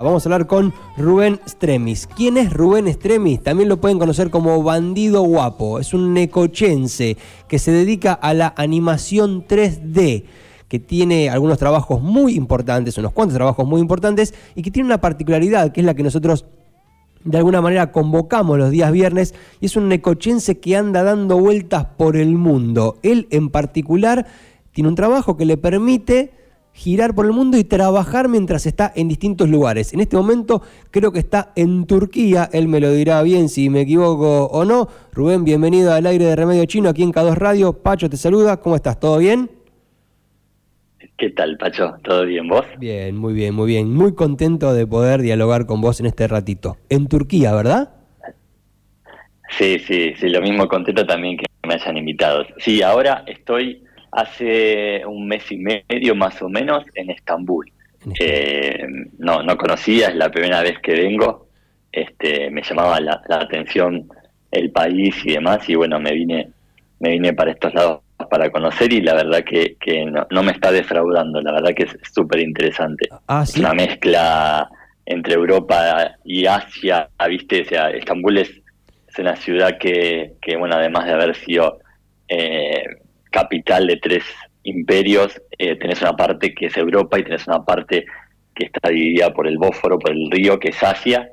Vamos a hablar con Rubén Stremis. ¿Quién es Rubén Stremis? También lo pueden conocer como Bandido Guapo. Es un necochense que se dedica a la animación 3D, que tiene algunos trabajos muy importantes, unos cuantos trabajos muy importantes, y que tiene una particularidad, que es la que nosotros de alguna manera convocamos los días viernes, y es un necochense que anda dando vueltas por el mundo. Él en particular tiene un trabajo que le permite girar por el mundo y trabajar mientras está en distintos lugares. En este momento creo que está en Turquía, él me lo dirá bien si me equivoco o no. Rubén, bienvenido al aire de Remedio Chino aquí en K2 Radio. Pacho te saluda, ¿cómo estás? ¿Todo bien? ¿Qué tal, Pacho? ¿Todo bien vos? Bien, muy bien, muy bien. Muy contento de poder dialogar con vos en este ratito. En Turquía, ¿verdad? Sí, sí, sí, lo mismo contento también que me hayan invitado. Sí, ahora estoy hace un mes y medio más o menos en Estambul. Eh, no, no conocía, es la primera vez que vengo. Este, me llamaba la, atención el país y demás, y bueno, me vine, me vine para estos lados para conocer y la verdad que, que no, me está defraudando, la verdad que es súper interesante. Ah, es una mezcla entre Europa y Asia, ¿viste? O sea, Estambul es, es una ciudad que, que, bueno, además de haber sido eh, capital de tres imperios, eh, tenés una parte que es Europa y tenés una parte que está dividida por el Bósforo, por el río, que es Asia,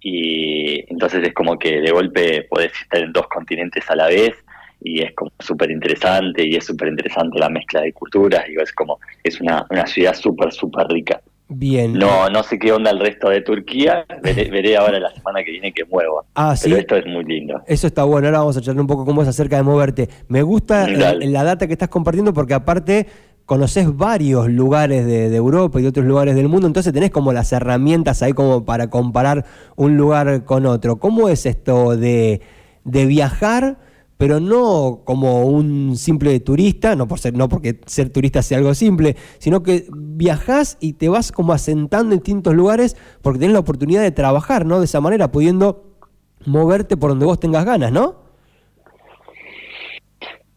y entonces es como que de golpe podés estar en dos continentes a la vez, y es como súper interesante, y es súper interesante la mezcla de culturas, digo, es como, es una, una ciudad súper, súper rica. Bien. No, no sé qué onda el resto de Turquía. Veré, ahora la semana que viene que muevo. Ah, Pero esto es muy lindo. Eso está bueno. Ahora vamos a charlar un poco con vos acerca de moverte. Me gusta la, la, data que estás compartiendo porque aparte conoces varios lugares de, Europa y de otros lugares del mundo, entonces tenés como las herramientas ahí como para comparar un lugar con otro. ¿Cómo es esto de, de viajar? Pero no como un simple turista, no por ser, no porque ser turista sea algo simple, sino que viajas y te vas como asentando en distintos lugares porque tenés la oportunidad de trabajar, ¿no? De esa manera, pudiendo moverte por donde vos tengas ganas, ¿no?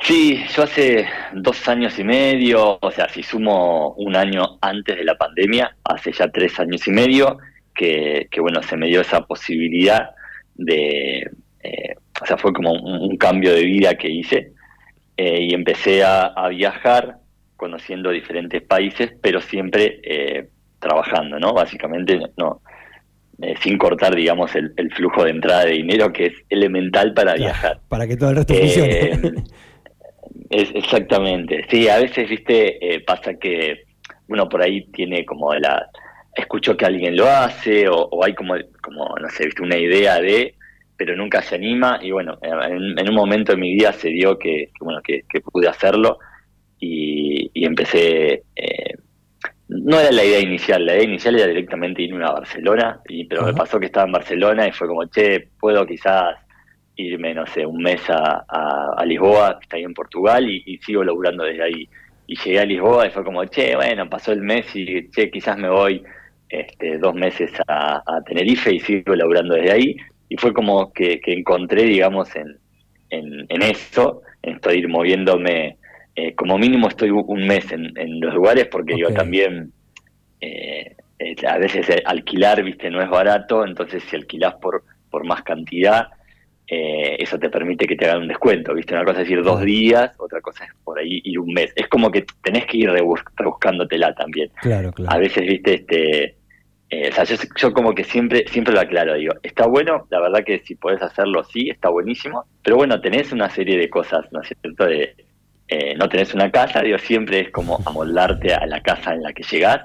Sí, yo hace dos años y medio, o sea, si sumo un año antes de la pandemia, hace ya tres años y medio, que, que bueno, se me dio esa posibilidad de, o sea, fue como un, cambio de vida que hice eh, y empecé a, viajar conociendo diferentes países, pero siempre eh, trabajando, ¿no? Básicamente, no, sin cortar, digamos, el, flujo de entrada de dinero que es elemental para viajar. Para que todo el resto funcione. Es, exactamente. Sí, a veces, viste, pasa que uno por ahí tiene como la... Escucho que alguien lo hace o, o hay como, como, no sé, viste, una idea de pero nunca se anima. Y bueno, en, un momento de mi vida se dio que, bueno, que, pude hacerlo. Y, empecé, eh, no era la idea inicial, la idea inicial era directamente irme a Barcelona, y, pero me pasó que estaba en Barcelona y fue como, che, puedo quizás irme, no sé, un mes a, a, Lisboa, que está ahí en Portugal, y, sigo laburando desde ahí. Y llegué a Lisboa y fue como, che, bueno, pasó el mes y, che, quizás me voy este, dos meses a, a Tenerife y sigo laburando desde ahí y fue como que, encontré, digamos, en, en, eso, en esto de ir moviéndome, eh, como mínimo estoy un mes en, los lugares porque yo también, eh, eh, a veces alquilar, viste, no es barato, entonces si alquilás por, por más cantidad, eso te permite que te hagan un descuento, viste, una cosa es ir dos días, otra cosa es por ahí ir un mes. Es como que tenés que ir rebuscándotela también. Claro, claro. A veces, viste, este eh, o sea, yo, como que siempre siempre lo aclaro, digo, está bueno, la verdad que si podés hacerlo, sí, está buenísimo, pero bueno, tenés una serie de cosas, ¿no es cierto? De, eh, no tenés una casa, digo, siempre es como amoldarte a la casa en la que llegás.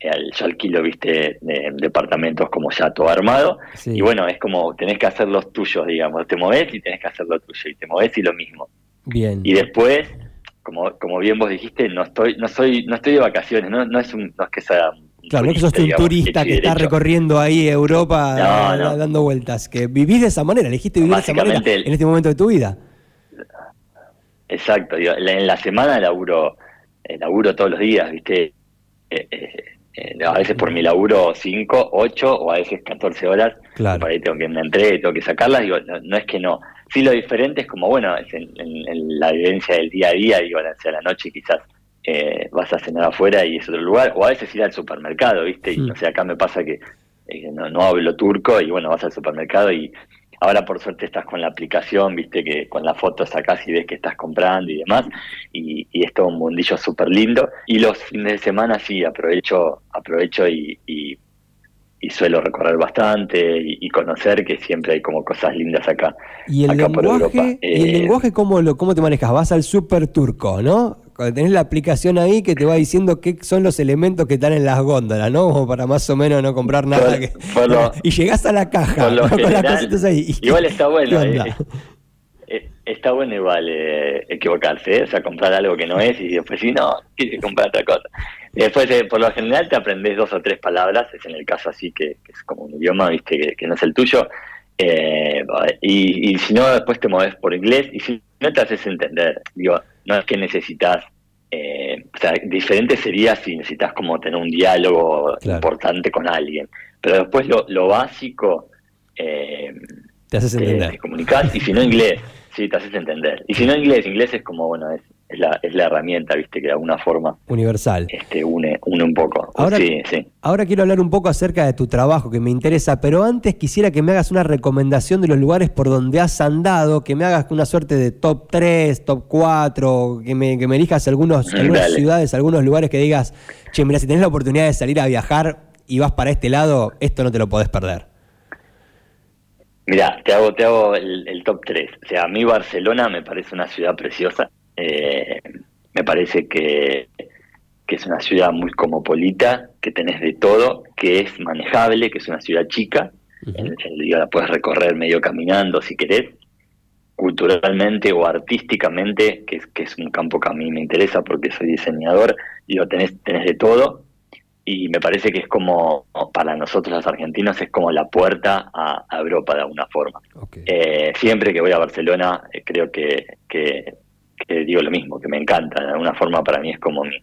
Eh, yo alquilo, viste, departamentos como ya todo armado, y bueno, es como tenés que hacer los tuyos, digamos, te movés y tenés que hacer lo tuyo, y te movés y lo mismo. Bien. Y después, como, como bien vos dijiste, no estoy, no soy, no estoy de vacaciones, no, no es un, no es que sea Claro, no que sos un turista que, está recorriendo ahí Europa dando vueltas, que vivís de esa manera, elegiste vivir de esa manera en este momento de tu vida. Exacto, en la semana laburo, eh, laburo todos los días, ¿viste? Eh, eh, a veces por mi laburo 5, 8 o a veces 14 horas. Claro. Por ahí tengo que me entré, tengo que sacarlas. Digo, no, es que no. Sí, lo diferente es como, bueno, es en, la vivencia del día a día, digo, hacia la noche quizás eh, vas a cenar afuera y es otro lugar, o a veces ir al supermercado, ¿viste? Y no sé, acá me pasa que eh, no, no hablo turco y bueno, vas al supermercado y ahora por suerte estás con la aplicación, viste que con la foto sacás y ves que estás comprando y demás, y, y es todo un mundillo súper lindo. Y los fines de semana sí, aprovecho, aprovecho y, y, y suelo recorrer bastante y, conocer que siempre hay como cosas lindas acá. ¿Y el acá por lenguaje, Europa. ¿y el Eh, lenguaje cómo, lo, cómo te manejas? Vas al super turco, ¿no? Cuando tenés la aplicación ahí que te va diciendo qué son los elementos que están en las góndolas, ¿no? Como para más o menos no comprar nada. Por- que- por lo- y llegás a la caja con las cositas ahí. ¿Y Igual está bueno, eh, eh, está bueno igual eh, equivocarse, ¿eh? o sea, comprar algo que no es y después si no, quieres comprar otra cosa. Después, eh, por lo general, te aprendes dos o tres palabras, es en el caso así que, que es como un idioma, viste, que, que no es el tuyo, eh, y, y si no, después te mueves por inglés y si no te haces entender, digo, no es que necesitas, eh, o sea, diferente sería si necesitas como tener un diálogo Claro. importante con alguien, pero después lo, lo básico... Eh, Te haces te, entender. te comunicás y si no inglés, sí, te haces entender. Y si no inglés, inglés es como, bueno, es, es la, es la herramienta, viste, que de alguna forma Universal. este, une, une un poco. Ahora- sí, sí. Ahora quiero hablar un poco acerca de tu trabajo que me interesa, pero antes quisiera que me hagas una recomendación de los lugares por donde has andado, que me hagas una suerte de top 3, top 4, que me, que me elijas algunos, algunas dale. ciudades, algunos lugares que digas, che, mira, si tenés la oportunidad de salir a viajar y vas para este lado, esto no te lo podés perder. Mira, te hago, te hago el, el top 3. O sea, a mí Barcelona me parece una ciudad preciosa. Eh, me parece que, que es una ciudad muy cosmopolita, que tenés de todo, que es manejable, que es una ciudad chica. Día la puedes recorrer medio caminando si querés. Culturalmente o artísticamente, que es, que es un campo que a mí me interesa porque soy diseñador, digo, tenés, tenés de todo. Y me parece que es como, para nosotros los argentinos, es como la puerta a, a Europa de alguna forma. Eh, siempre que voy a Barcelona, eh, creo que digo lo mismo, que me encanta. De alguna forma, para mí es como mi,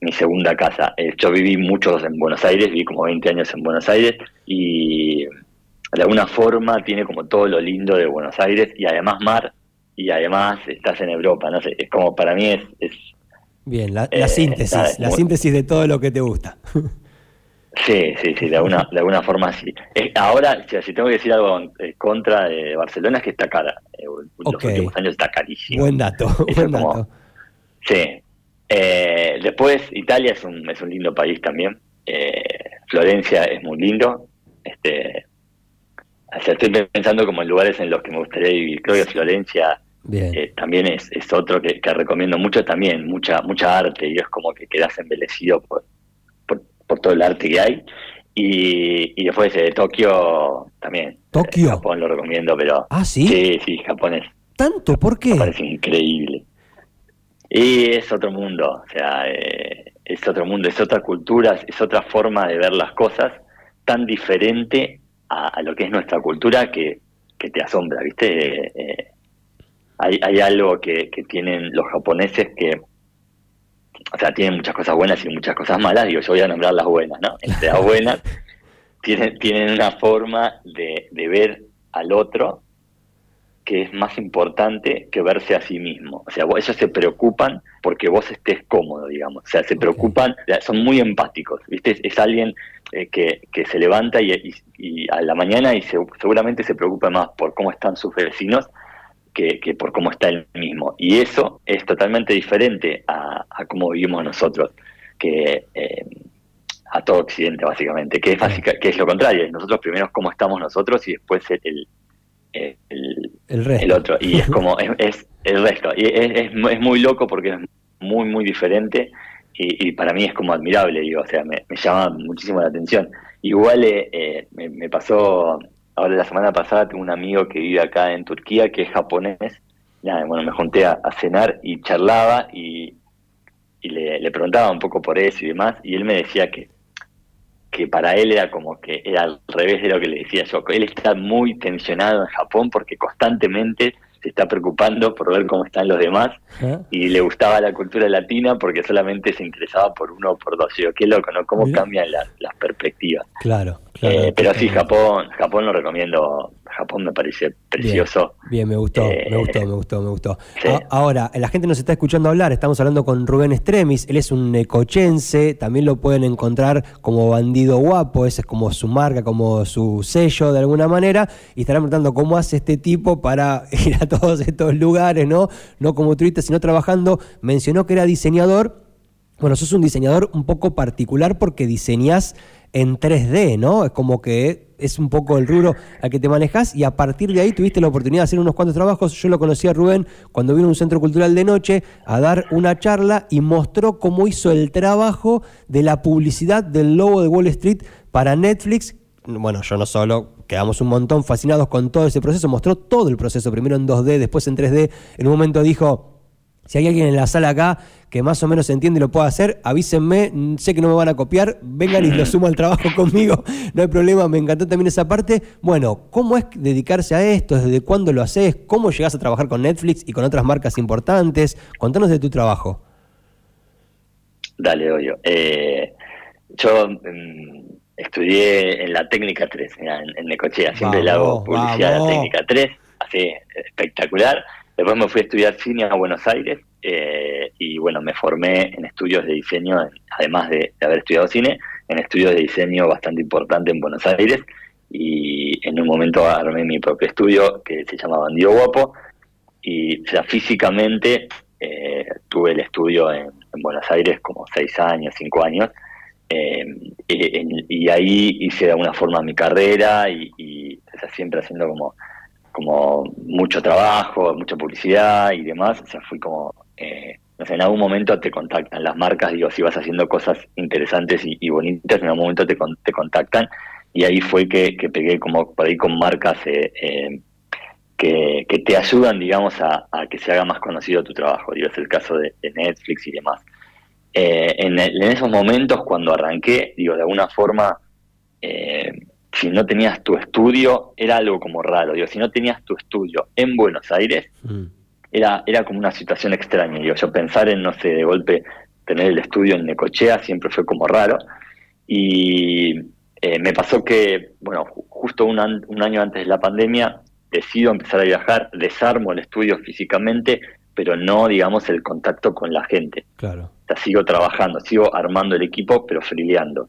mi segunda casa. Eh, yo viví muchos en Buenos Aires, viví como 20 años en Buenos Aires y de alguna forma tiene como todo lo lindo de Buenos Aires y además mar y además estás en Europa. No sé, es como para mí es, es Bien, la, la eh, síntesis, la síntesis de todo lo que te gusta. Sí, sí, sí, de alguna, de alguna forma sí. Eh, ahora, si tengo que decir algo en contra de Barcelona es que está cara. Eh, los últimos años está carísimo. Buen dato, Eso buen como- dato. Sí. Eh, después, Italia es un, es un lindo país también. Eh, Florencia es muy lindo. Este, o sea, estoy pensando como en lugares en los que me gustaría vivir. Creo que Florencia eh, también es, es otro que, que recomiendo mucho también, mucha mucha arte y es como que quedas embelecido por, por, todo el arte que hay. Y, y después de Tokio también. ¿Tokio? Eh, Japón lo recomiendo, pero Ah, ¿sí? sí, sí, Japón es, ¿Tanto? ¿Por me qué? parece increíble. Y es otro mundo, o sea, eh, es otro mundo, es otra cultura, es otra forma de ver las cosas tan diferente a, a lo que es nuestra cultura que, que te asombra, ¿viste? Eh, eh, hay, hay algo que, que tienen los japoneses que, o sea, tienen muchas cosas buenas y muchas cosas malas, digo, yo voy a nombrar las buenas, ¿no? Entre las buenas, tienen, tienen una forma de, de ver al otro que es más importante que verse a sí mismo. O sea, vos- ellos se preocupan porque vos estés cómodo, digamos. O sea, se preocupan, son muy empáticos, ¿viste? Es, es alguien eh, que, que se levanta y, y- y a la mañana y se- seguramente se preocupa más por cómo están sus vecinos que, que por cómo está él mismo. Y eso es totalmente diferente a, a cómo vivimos nosotros, que eh, a todo Occidente, básicamente, que es, básica, que es lo contrario. Nosotros primero cómo estamos nosotros y después el, el, el- El resto. el otro. Y es como, es, es el resto. Y es, es, mu- es muy loco porque es muy, muy diferente y, y para mí es como admirable, digo, o sea, me, me llama muchísimo la atención. Igual eh, eh, me, me pasó, ahora la semana pasada tengo un amigo que vive acá en Turquía que es japonés. Nada, bueno, me junté a, cenar y charlaba y, le preguntaba un poco por eso y demás, y él me decía que que para él era como que era al revés de lo que le decía yo. Él está muy tensionado en Japón porque constantemente se está preocupando por ver cómo están los demás y le gustaba la cultura latina porque solamente se interesaba por uno o por dos. Yo, qué loco, ¿no? Cómo cambian las, las perspectivas. Claro, claro. Eh, pero sí. Japón, Japón lo recomiendo, Japón me parece precioso. Bien, me gustó, me eh, gustó, me gustó, me gustó. Ahora, la gente nos está escuchando hablar, estamos hablando con Rubén Estremis, él es un necochense, también lo pueden encontrar como bandido guapo, ese es como su marca, como su sello de alguna manera, y estarán preguntando cómo hace este tipo para ir a todos estos lugares, ¿no? No como turista, sino trabajando. Mencionó que era diseñador. Bueno, sos un diseñador un poco particular porque diseñás en 3D, ¿no? Es como que es un poco el rubro al que te manejas y a partir de ahí tuviste la oportunidad de hacer unos cuantos trabajos. Yo lo conocí a Rubén cuando vino a un centro cultural de noche a dar una charla y mostró cómo hizo el trabajo de la publicidad del logo de Wall Street para Netflix. Bueno, yo no solo, quedamos un montón fascinados con todo ese proceso, mostró todo el proceso, primero en 2D, después en 3D. En un momento dijo, si hay alguien en la sala acá que más o menos entiende y lo puede hacer, avísenme, sé que no me van a copiar, vengan y lo sumo al trabajo conmigo, no hay problema, me encantó también esa parte. Bueno, ¿cómo es dedicarse a esto? ¿Desde cuándo lo haces? ¿Cómo llegas a trabajar con Netflix y con otras marcas importantes? Contanos de tu trabajo. Dale, Oyo. Eh, yo mm, estudié en la técnica 3, en, Necochea, siempre le hago publicidad a la técnica 3, así espectacular Después me fui a estudiar cine a Buenos Aires eh, y bueno, me formé en estudios de diseño, además de, haber estudiado cine, en estudios de diseño bastante importante en Buenos Aires y en un momento armé mi propio estudio que se llamaba Bandido Guapo y o sea, físicamente eh, tuve el estudio en, Buenos Aires como seis años, cinco años eh, y, ahí hice de alguna forma mi carrera y, y siempre haciendo como como mucho trabajo, mucha publicidad y demás, o sea, fui como, eh, no sé, en algún momento te contactan las marcas, digo, si vas haciendo cosas interesantes y, bonitas, en algún momento te, te contactan. Y ahí fue que, pegué como por ahí con marcas eh, eh, que, te ayudan, digamos, a, que se haga más conocido tu trabajo, digo, es el caso de, Netflix y demás. en, en, esos momentos, cuando arranqué, digo, de alguna forma, si no tenías tu estudio, era algo como raro. Digo, si no tenías tu estudio en Buenos Aires, mm. era, era como una situación extraña. Digo, yo pensar en, no sé, de golpe tener el estudio en Necochea siempre fue como raro. Y eh, me pasó que, bueno, justo un, un año antes de la pandemia, decido empezar a viajar, desarmo el estudio físicamente, pero no, digamos, el contacto con la gente. Claro. O sea, sigo trabajando, sigo armando el equipo, pero frileando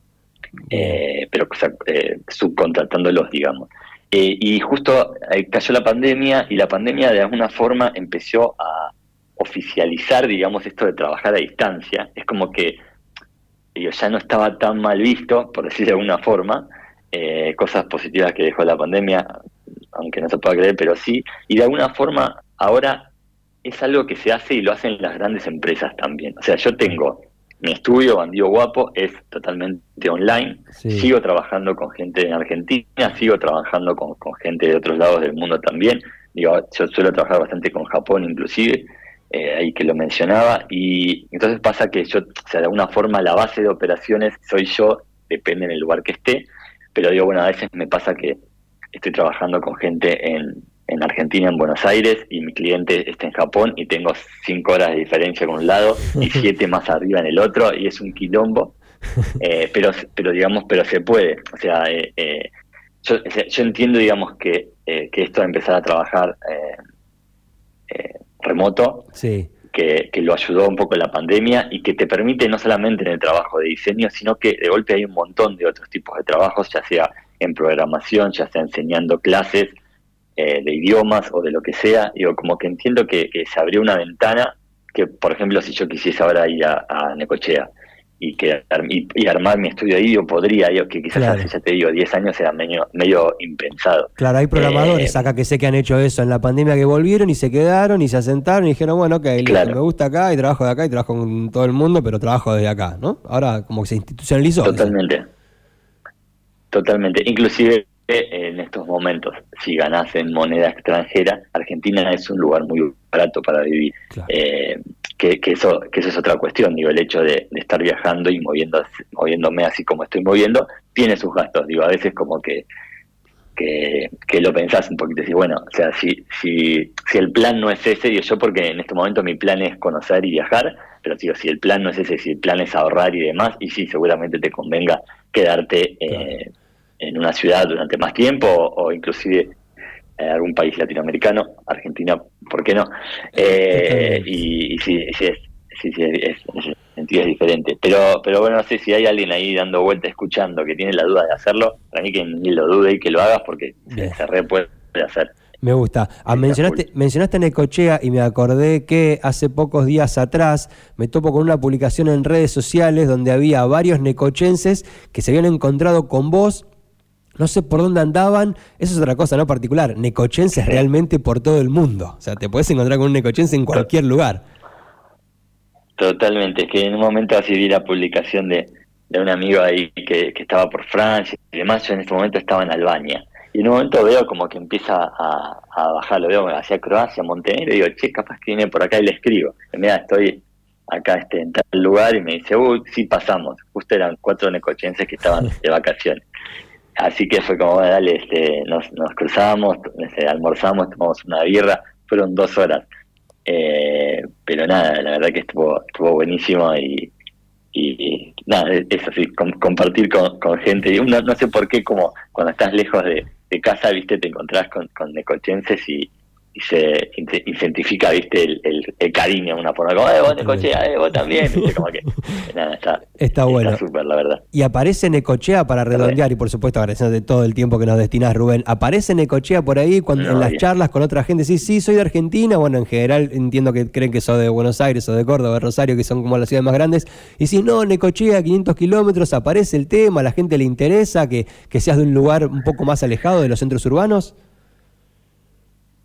eh, pero eh, subcontratándolos, digamos. Eh, y justo eh, cayó la pandemia y la pandemia de alguna forma empezó a oficializar, digamos, esto de trabajar a distancia. Es como que ya no estaba tan mal visto, por decir de alguna forma, cosas positivas que dejó la pandemia, aunque no se pueda creer, pero sí, y de alguna forma ahora es algo que se hace y lo hacen las grandes empresas también. O sea, yo tengo mi estudio, Bandido Guapo, es totalmente online. Sigo trabajando con gente en Argentina, sigo trabajando con, gente de otros lados del mundo también. Digo, yo suelo trabajar bastante con Japón inclusive, eh, ahí que lo mencionaba. Y entonces pasa que yo, o sea, de alguna forma la base de operaciones soy yo, depende en el lugar que esté. Pero digo, bueno, a veces me pasa que estoy trabajando con gente en, en Argentina, en Buenos Aires, y mi cliente está en Japón y tengo cinco horas de diferencia con un lado y siete más arriba en el otro y es un quilombo. Eh, pero, pero digamos, pero se puede. O sea, eh, eh, yo, yo, entiendo, digamos, que, que esto de empezar a trabajar remoto, sí. que, que, lo ayudó un poco la pandemia y que te permite no solamente en el trabajo de diseño, sino que de golpe hay un montón de otros tipos de trabajos, ya sea en programación, ya sea enseñando clases, eh, de idiomas o de lo que sea, digo, como que entiendo que, se abrió una ventana que, por ejemplo, si yo quisiese ahora ir a, Necochea y, que, y, armar mi estudio ahí, yo podría, yo, que quizás hace, ya te digo, 10 años era medio, medio impensado. Claro, hay programadores eh, acá que sé que han hecho eso en la pandemia que volvieron y se quedaron y se asentaron y dijeron, bueno, ok, me gusta acá y trabajo de acá y trabajo con todo el mundo, pero trabajo desde acá, ¿no? Ahora como que se institucionalizó. Totalmente. Totalmente. Inclusive en estos momentos, si ganas en moneda extranjera, Argentina es un lugar muy barato para vivir. Eh, que, eso, que eso es otra cuestión, digo, el hecho de, estar viajando y moviendo, moviéndome así como estoy moviendo, tiene sus gastos, digo, a veces como que, que, lo pensás un poquito, y bueno, o sea, si, si, si el plan no es ese, digo yo porque en este momento mi plan es conocer y viajar, pero digo, si el plan no es ese, si el plan es ahorrar y demás, y sí, seguramente te convenga quedarte... Eh, en una ciudad durante más tiempo o, inclusive algún país latinoamericano, Argentina, ¿por qué no? Eh, y, sí, sí, es, sí, sí, es, sentido es diferente. Pero, pero bueno, no sé si hay alguien ahí dando vuelta, escuchando, que tiene la duda de hacerlo, para mí que ni lo dude y que lo hagas porque se re puede hacer. Me gusta. Ah, mencionaste, mencionaste Necochea y me acordé que hace pocos días atrás me topo con una publicación en redes sociales donde había varios necochenses que se habían encontrado con vos. No sé por dónde andaban, eso es otra cosa no particular. Necochenses realmente por todo el mundo. O sea, te puedes encontrar con un necochense en cualquier lugar. Totalmente, es que en un momento así vi la publicación de, de un amigo ahí que, que estaba por Francia y demás, yo en este momento estaba en Albania y en un momento veo como que empieza a, a bajar, lo veo hacia Croacia, Montenegro, y digo, che, capaz que viene por acá y le escribo. Mira, estoy acá este, en tal lugar y me dice, uy, sí pasamos. Justo eran cuatro necochenses que estaban de vacaciones. Así que fue como, dale, este, nos, nos cruzamos, este, almorzamos, tomamos una birra, fueron dos horas. Eh, pero nada, la verdad que estuvo, estuvo buenísimo y, nada, eso sí, compartir con, con gente. Y uno no sé por qué, como cuando estás lejos de, de casa, viste, te encontrás con, con necochenses y, y se identifica, viste, el, el, cariño una forma como, eh, vos Necochea, eh, vos también, como que, nada, está, está bueno. Está súper, la verdad. Y aparece Necochea para redondear, y por supuesto agradeciendo todo el tiempo que nos destinás, Rubén, ¿aparece Necochea por ahí cuando, en las charlas con otra gente? Sí, sí, soy de Argentina, bueno, en general entiendo que creen que soy de Buenos Aires o de Córdoba, de Rosario, que son como las ciudades más grandes, y si no, Necochea, 500 kilómetros, aparece el tema, a la gente le interesa que, que seas de un lugar un poco más alejado de los centros urbanos.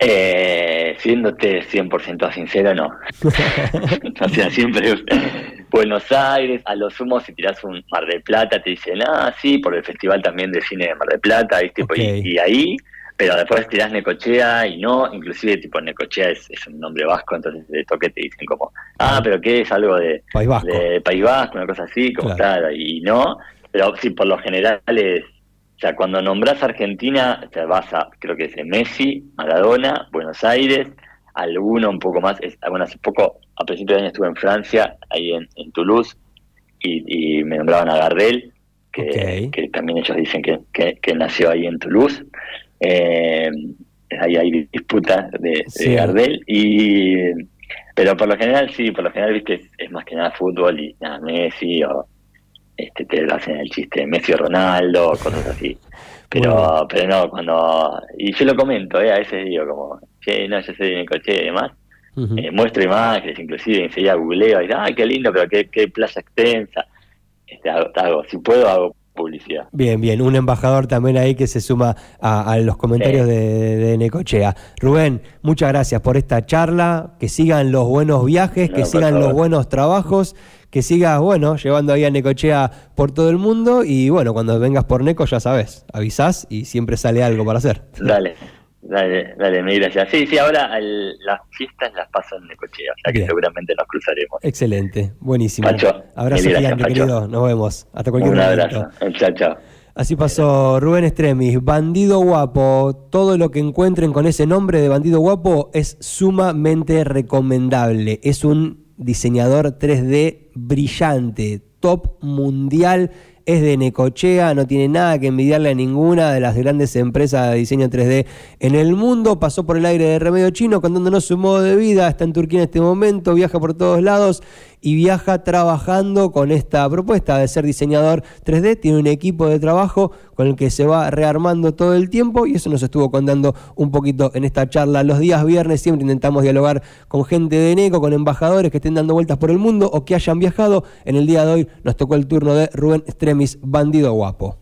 Eh, siéndote 100% sincero, no. o sea, siempre Buenos Aires, a lo sumo si tiras un Mar de Plata te dicen, ah, sí, por el Festival también de Cine de Mar de Plata, ¿viste? Pues, y, ahí, pero después tirás Necochea y no, inclusive tipo Necochea es, un nombre vasco, entonces de toque te dicen como, ah, pero ¿qué es algo de País Vasco, de País Vasco una cosa así, como tal, y no, pero sí, por lo general es o sea, cuando nombras Argentina, te vas a, creo que es Messi, Maradona, Buenos Aires, alguno un poco más. Es, bueno, hace poco, a principios de año estuve en Francia, ahí en, Toulouse, y, me nombraban a Gardel, que, también ellos dicen que, que, nació ahí en Toulouse. Eh, ahí hay disputas de, Gardel. Y, pero por lo general, sí, por lo general, viste, es, más que nada fútbol y nada, Messi o este, te hacen el chiste de Messi o Ronaldo, cosas así. Pero, pero no, cuando. Y yo lo comento, ¿eh? a veces digo, como, che, no, yo soy de coche y demás. Eh, muestro imágenes, inclusive enseguida googleo y ay, qué lindo, pero qué, qué playa extensa. Este, hago, si puedo, hago publicidad. Bien, bien, un embajador también ahí que se suma a, los comentarios de, Necochea. Rubén, muchas gracias por esta charla, que sigan los buenos viajes, que sigan los buenos trabajos que sigas, bueno, llevando ahí a Necochea por todo el mundo y bueno, cuando vengas por Neco ya sabes, avisás y siempre sale algo para hacer. Dale. Dale, dale, mil gracias. Sí, sí, ahora las fiestas las paso en Necochea, o sea que seguramente nos cruzaremos. Excelente, buenísimo. Abrazo gigante, querido. Nos vemos. Hasta cualquier Un momento. abrazo. Chao, chao. Así pasó Rubén Estremis, Bandido Guapo. Todo lo que encuentren con ese nombre de Bandido Guapo es sumamente recomendable. Es un diseñador 3D brillante, top mundial, es de Necochea, no tiene nada que envidiarle a ninguna de las grandes empresas de diseño 3D en el mundo, pasó por el aire de Remedio Chino contándonos su modo de vida, está en Turquía en este momento, viaja por todos lados y viaja trabajando con esta propuesta de ser diseñador 3D. Tiene un equipo de trabajo con el que se va rearmando todo el tiempo y eso nos estuvo contando un poquito en esta charla. Los días viernes siempre intentamos dialogar con gente de NECO, con embajadores que estén dando vueltas por el mundo o que hayan viajado. En el día de hoy nos tocó el turno de Rubén Stremis, bandido guapo.